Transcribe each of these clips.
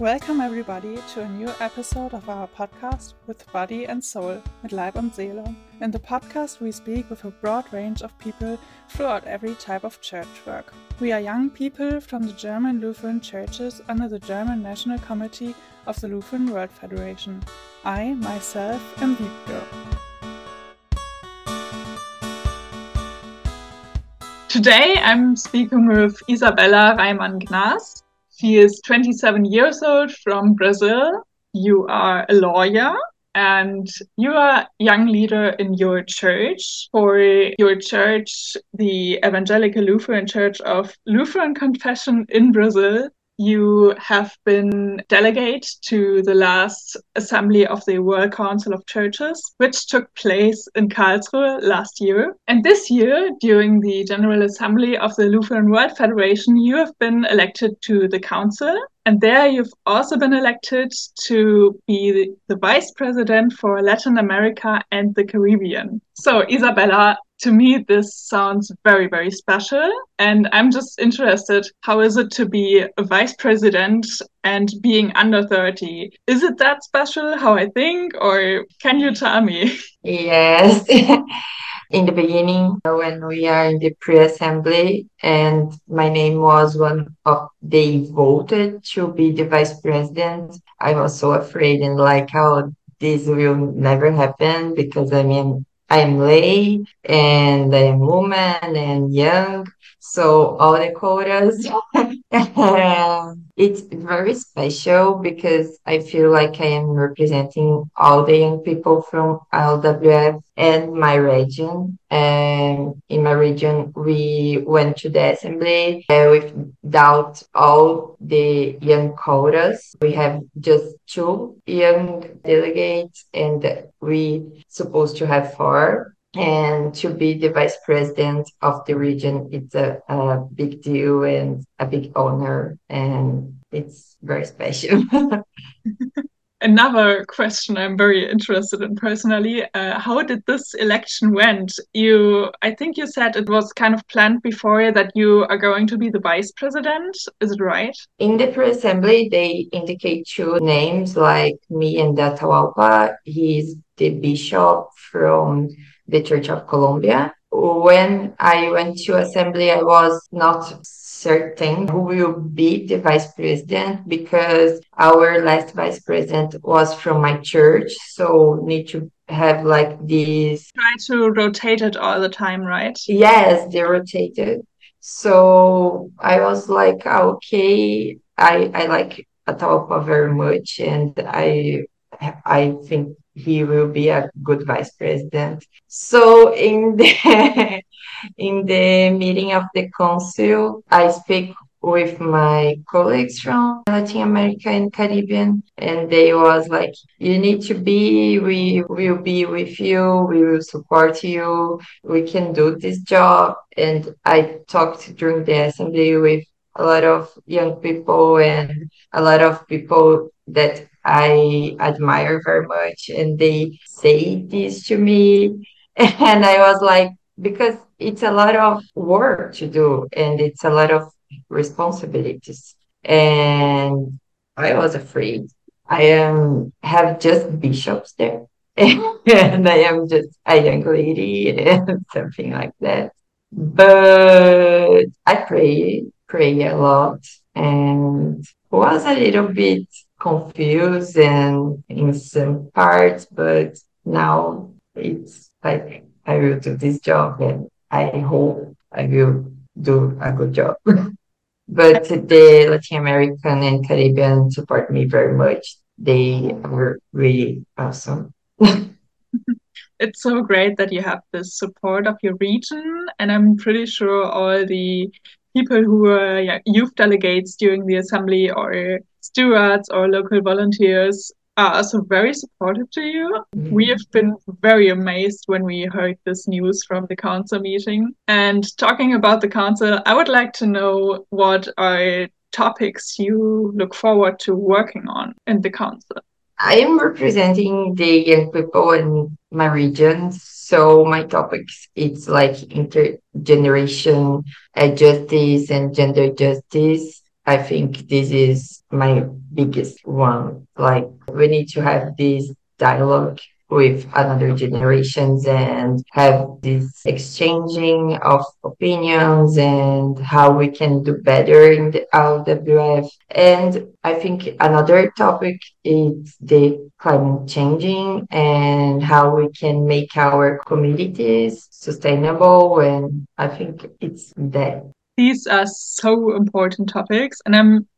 Welcome, everybody, to a new episode of our podcast with Body and Soul, mit Leib und Seele. In the podcast, we speak with a broad range of people throughout every type of church work. We are young people from the German Lutheran churches under the German National Committee of the Lutheran World Federation. I, myself, am Wiebke. Today, I'm speaking with Isabella Reimann She is 27 years old from Brazil. You are a lawyer and you are a young leader in your church. For your church, the Evangelical Lutheran Church of Lutheran Confession in Brazil, you have been delegate to the last assembly of the World Council of Churches, which took place in Karlsruhe last year. And this year, during the General Assembly of the Lutheran World Federation, you have been elected to the council. And there you've also been elected to be the, vice president for Latin America and the Caribbean. So, Isabella, to me this sounds very very special. And i'm just interested how is it to be a vice president and being under 30 is it that special how i think or can you tell me? Yes. In the beginning when we are in the pre-assembly and my name was one of they voted to be the vice president i was so afraid and like how this will never happen because i mean I'm lay and I'm woman and young. So all the quotas. it's very special because I feel like I am representing all the young people from LWF and my region. And in my region, we went to the assembly uh, without all the young quotas. We have just two young delegates, and we supposed to have four and to be the vice president of the region it's a, a big deal and a big honor and it's very special. Another question i'm very interested in personally uh, how did this election went? You i think you said it was kind of planned before that you are going to be the vice president is it right? In the pre-assembly they indicate two names like me and Atahualpa he's the bishop from the Church of Colombia. When I went to assembly, I was not certain who will be the vice president because our last vice president was from my church. So need to have like this. Try to rotate it all the time, right? Yes, they rotated. So I was like, ah, okay, I, I like Atahualpa very much and I I think he will be a good vice president. So in the in the meeting of the council, I speak with my colleagues from Latin America and Caribbean, and they was like, "You need to be. We will be with you. We will support you. We can do this job." And I talked during the assembly with a lot of young people and a lot of people that I admire very much. And they say this to me. And I was like, because it's a lot of work to do and it's a lot of responsibilities. And I was afraid. I am have just bishops there. and I am just a young lady and something like that. But I pray, pray a lot and was a little bit confused and in some parts, but now it's like I will do this job and I hope I will do a good job. but the Latin American and Caribbean support me very much. They were really awesome. it's so great that you have this support of your region, and I'm pretty sure all the people who were yeah, youth delegates during the assembly or stewards or local volunteers are also very supportive to you. Mm-hmm. We have been very amazed when we heard this news from the council meeting. And talking about the council, I would like to know what are topics you look forward to working on in the council. I am representing the young people in my region. So my topics, it's like intergeneration uh, justice and gender justice I think this is my biggest one. Like we need to have this dialogue with another generations and have this exchanging of opinions and how we can do better in the LWF. And I think another topic is the climate changing and how we can make our communities sustainable. And I think it's that. These are so important topics. And I'm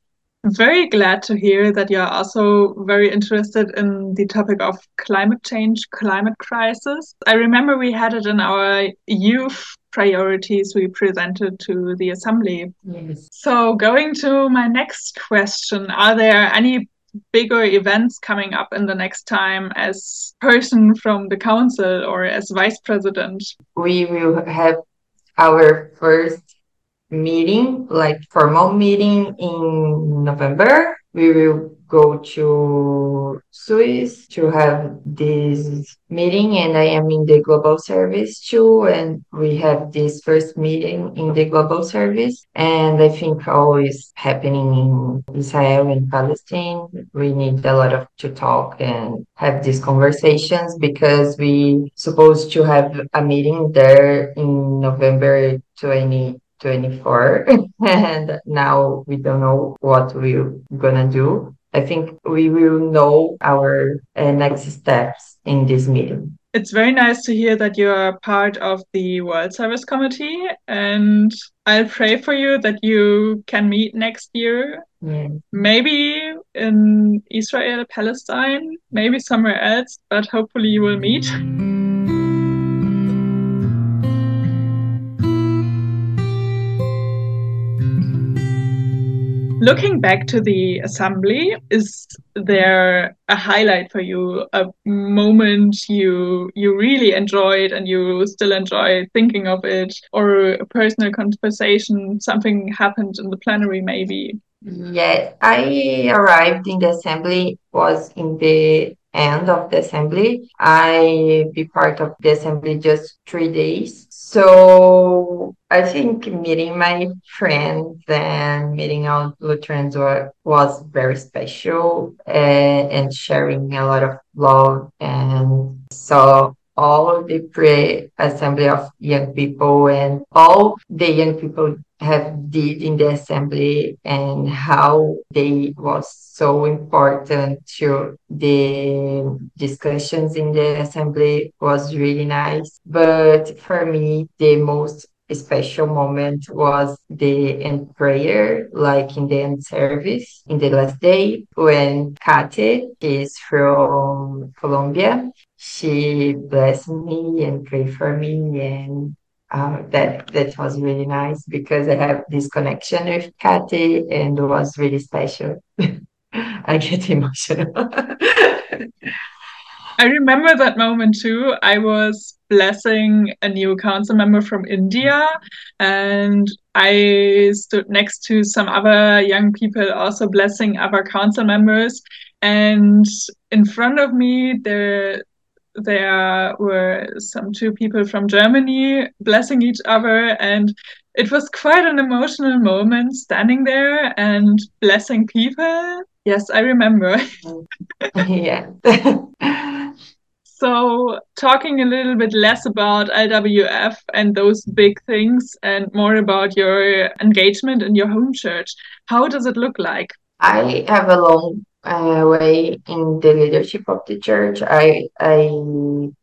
very glad to hear that you're also very interested in the topic of climate change, climate crisis. I remember we had it in our youth priorities we presented to the assembly. Yes. So, going to my next question, are there any bigger events coming up in the next time as person from the council or as vice president? We will have our first meeting, like formal meeting in November. We will go to Swiss to have this meeting and I am in the global service too and we have this first meeting in the global service and I think always happening in Israel and Palestine we need a lot of to talk and have these conversations because we supposed to have a meeting there in November 20 24 and now we don't know what we're gonna do. I think we will know our uh, next steps in this meeting. It's very nice to hear that you are part of the world service committee and i'll pray for you that you can meet next year. Yeah. maybe in israel palestine maybe somewhere else but hopefully you will meet Looking back to the assembly, is there a highlight for you, a moment you you really enjoyed and you still enjoy thinking of it, or a personal conversation, something happened in the plenary maybe? Yeah, I arrived in the assembly was in the end of the assembly. I be part of the assembly just three days. So I think meeting my friends and meeting all Lutherans were, was very special and, and sharing a lot of love and saw all the pre-assembly of young people and all the young people have did in the assembly and how they was so important to the discussions in the assembly was really nice. But for me the most special moment was the end prayer, like in the end service in the last day when Kate is from Colombia. She blessed me and prayed for me and uh, that that was really nice because I have this connection with Kate and it was really special. I get emotional. I remember that moment too. I was blessing a new council member from India, and I stood next to some other young people also blessing other council members. And in front of me, there there were some two people from Germany blessing each other, and it was quite an emotional moment standing there and blessing people. Yes, I remember. yeah. so, talking a little bit less about LWF and those big things and more about your engagement in your home church, how does it look like? I have a long uh, way in the leadership of the church. I I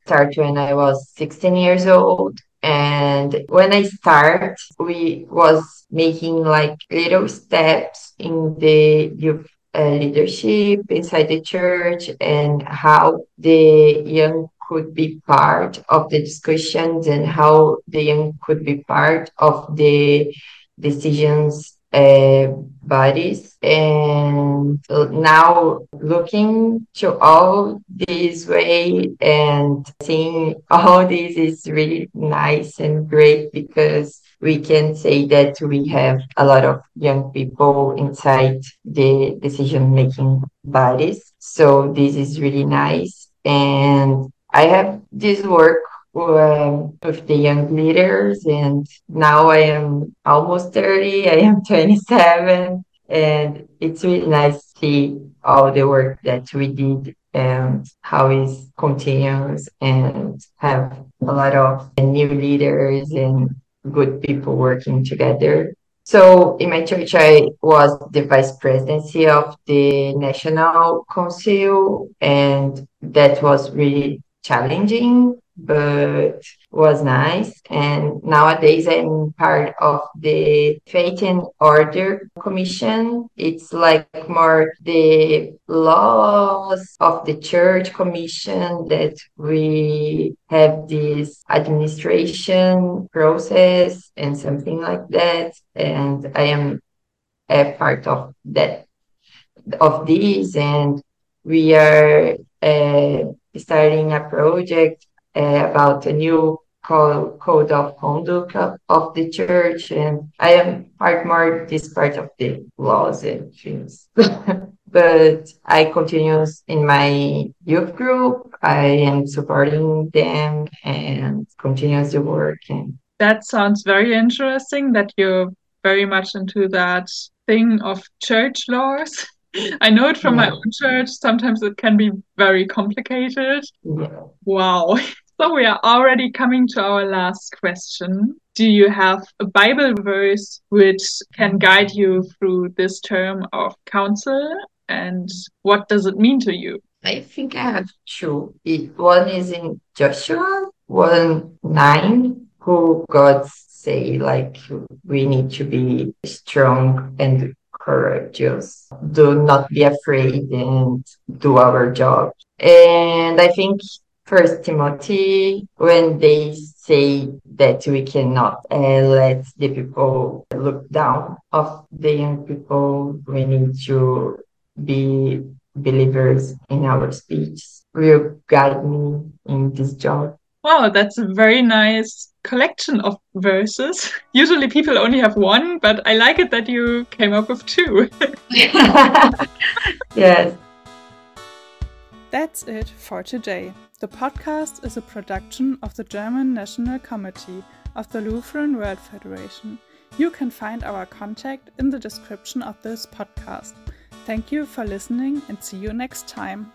started when I was 16 years old, and when I start, we was making like little steps in the youth leadership inside the church and how the young could be part of the discussions and how the young could be part of the decisions uh, bodies. And now looking to all this way and seeing all this is really nice and great because we can say that we have a lot of young people inside the decision making bodies. So this is really nice. And I have this work um, with the young leaders and now I am almost 30, I am 27 And it's really nice to see all the work that we did and how it continues and have a lot of new leaders and good people working together. So in my church, I was the vice presidency of the National Council, and that was really challenging but was nice. And nowadays I'm part of the Faith and Order Commission. It's like more the laws of the church commission that we have this administration process and something like that. And I am a part of that of this and we are uh, starting a project Uh, about a new code, code of conduct of, of, the church, and I am part more this part of the laws and things. but I continue in my youth group. I am supporting them and continues the work. And that sounds very interesting. That you're very much into that thing of church laws. I know it from yeah. my own church. Sometimes it can be very complicated. Yeah. Wow. So we are already coming to our last question. Do you have a Bible verse which can guide you through this term of council? And what does it mean to you? I think I have two. One is in Joshua 1 9, who God say, like, we need to be strong and courageous. Do not be afraid and do our job. And I think First Timothy, when they say that we cannot uh, let the people look down of the young people, we need to be believers in our speech. Will guide me in this job. Wow, that's a very nice collection of verses. Usually people only have one, but I like it that you came up with two. yes. That's it for today. The podcast is a production of the German National Committee of the Lutheran World Federation. You can find our contact in the description of this podcast. Thank you for listening and see you next time.